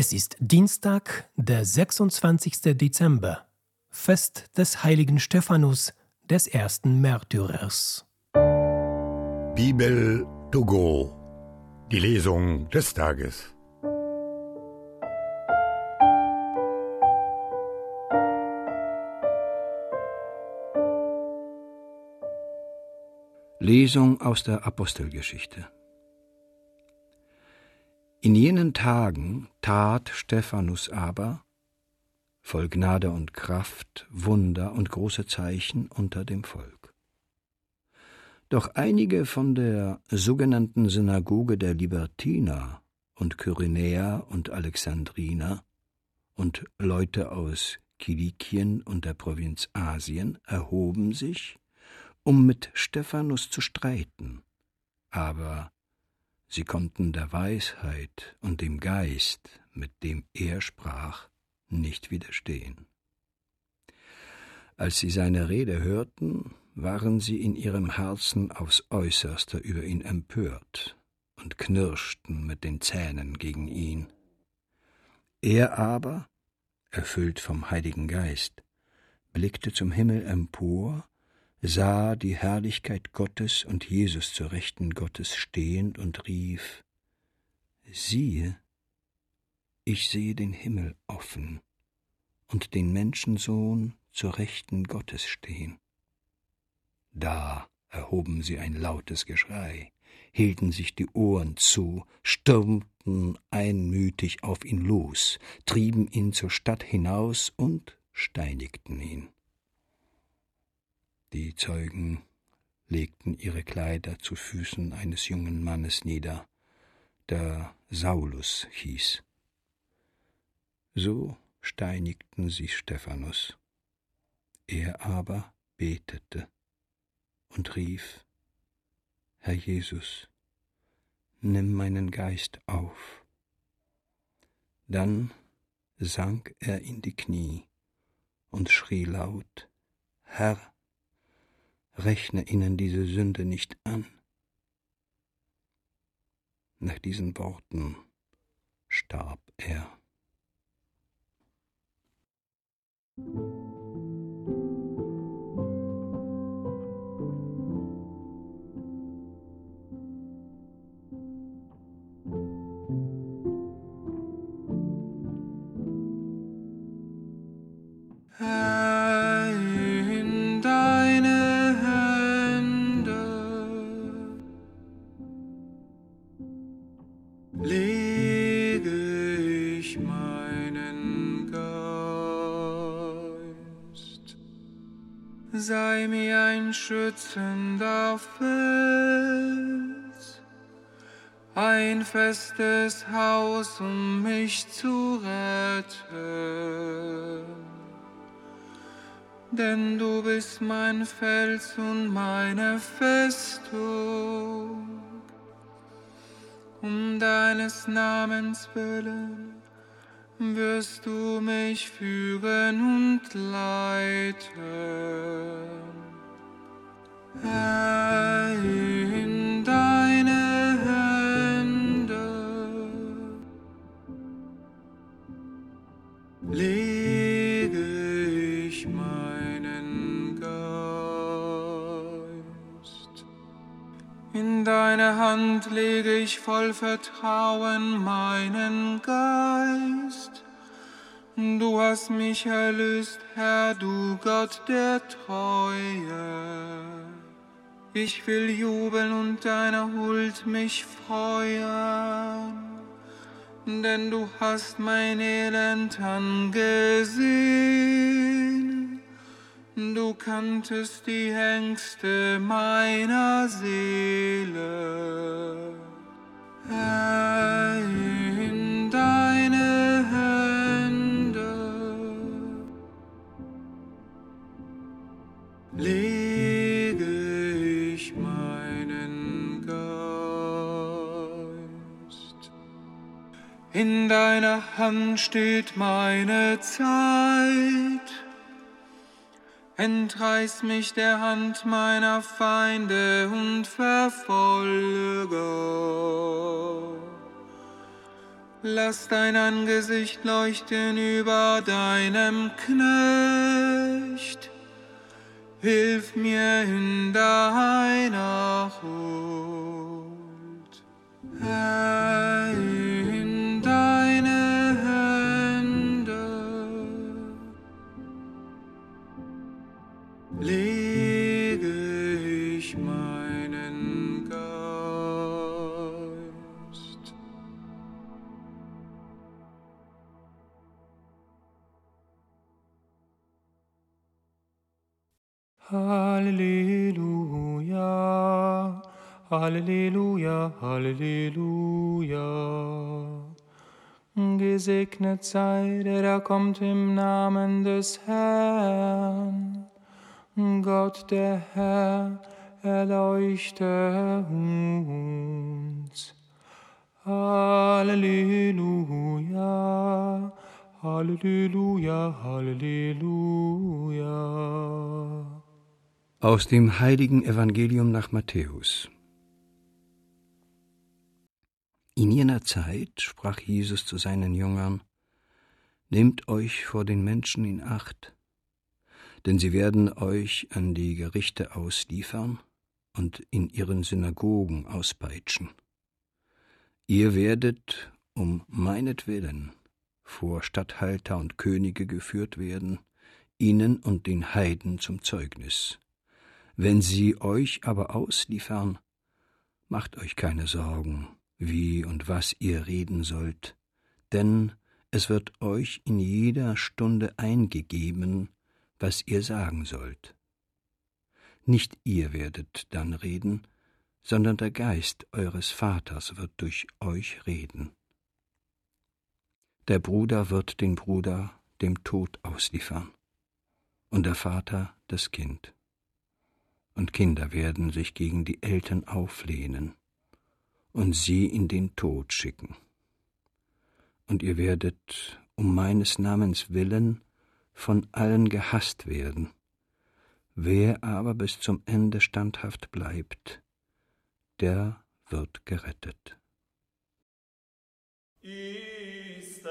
Es ist Dienstag, der 26. Dezember, Fest des heiligen Stephanus, des ersten Märtyrers. Bibel to go. Die Lesung des Tages. Lesung aus der Apostelgeschichte. In jenen Tagen tat Stephanus aber, voll Gnade und Kraft, Wunder und große Zeichen unter dem Volk. Doch einige von der sogenannten Synagoge der Libertiner und Kyrenäer und Alexandriner und Leute aus Kilikien und der Provinz Asien erhoben sich, um mit Stephanus zu streiten, aber Sie konnten der Weisheit und dem Geist, mit dem er sprach, nicht widerstehen. Als sie seine Rede hörten, waren sie in ihrem Herzen aufs äußerste über ihn empört und knirschten mit den Zähnen gegen ihn. Er aber, erfüllt vom Heiligen Geist, blickte zum Himmel empor sah die Herrlichkeit Gottes und Jesus zur Rechten Gottes stehend und rief Siehe, ich sehe den Himmel offen und den Menschensohn zur Rechten Gottes stehen. Da erhoben sie ein lautes Geschrei, hielten sich die Ohren zu, stürmten einmütig auf ihn los, trieben ihn zur Stadt hinaus und steinigten ihn. Die Zeugen legten ihre Kleider zu Füßen eines jungen Mannes nieder, der Saulus hieß. So steinigten sie Stephanus. Er aber betete und rief, Herr Jesus, nimm meinen Geist auf. Dann sank er in die Knie und schrie laut, Herr, rechne ihnen diese Sünde nicht an. Nach diesen Worten starb er. Sei mir ein schützender Fels, ein festes Haus, um mich zu retten. Denn du bist mein Fels und meine Festung, um deines Namens willen wirst du mich führen und leiten. Herr, in deine Hände lege ich meinen Geist. In deine Hand lege ich voll Vertrauen meinen Geist. Du hast mich erlöst, Herr, du Gott der Treue. Ich will jubeln und deiner Huld mich freuen, denn du hast mein Elend angesehen. Du kanntest die Ängste meiner Seele. Herr, In deiner Hand steht meine Zeit. Entreiß mich der Hand meiner Feinde und Verfolger. lass dein Angesicht leuchten über deinem Knecht. Hilf mir in deiner Huld. Herr, meinen Geist. Halleluja, Halleluja, Halleluja. Gesegnet sei der, der kommt im Namen des Herrn. Gott der Herr, erleuchte uns. Halleluja, Halleluja, Halleluja. Aus dem heiligen Evangelium nach Matthäus. In jener Zeit sprach Jesus zu seinen Jüngern, Nehmt euch vor den Menschen in Acht, denn sie werden euch an die Gerichte ausliefern und in ihren Synagogen auspeitschen. Ihr werdet um meinetwillen vor Statthalter und Könige geführt werden, ihnen und den Heiden zum Zeugnis. Wenn sie euch aber ausliefern, macht euch keine Sorgen, wie und was ihr reden sollt, denn es wird euch in jeder Stunde eingegeben, was ihr sagen sollt. Nicht ihr werdet dann reden, sondern der Geist eures Vaters wird durch euch reden. Der Bruder wird den Bruder dem Tod ausliefern und der Vater das Kind und Kinder werden sich gegen die Eltern auflehnen und sie in den Tod schicken. Und ihr werdet um meines Namens willen von allen gehasst werden. Wer aber bis zum Ende standhaft bleibt, der wird gerettet. Iste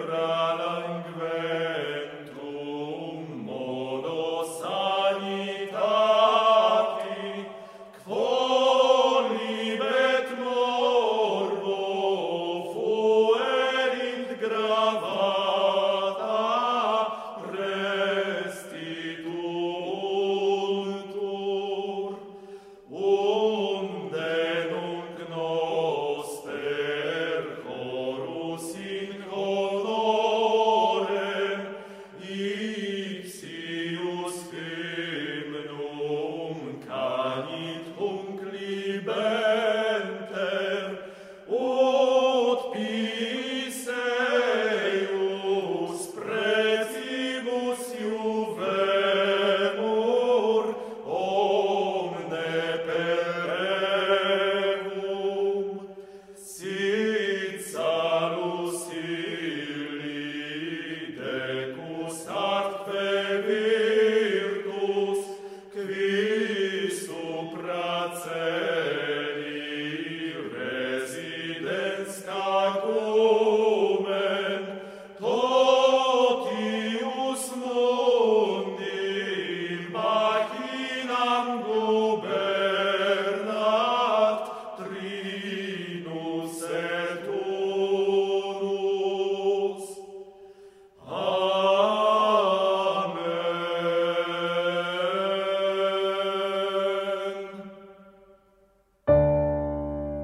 Abraham.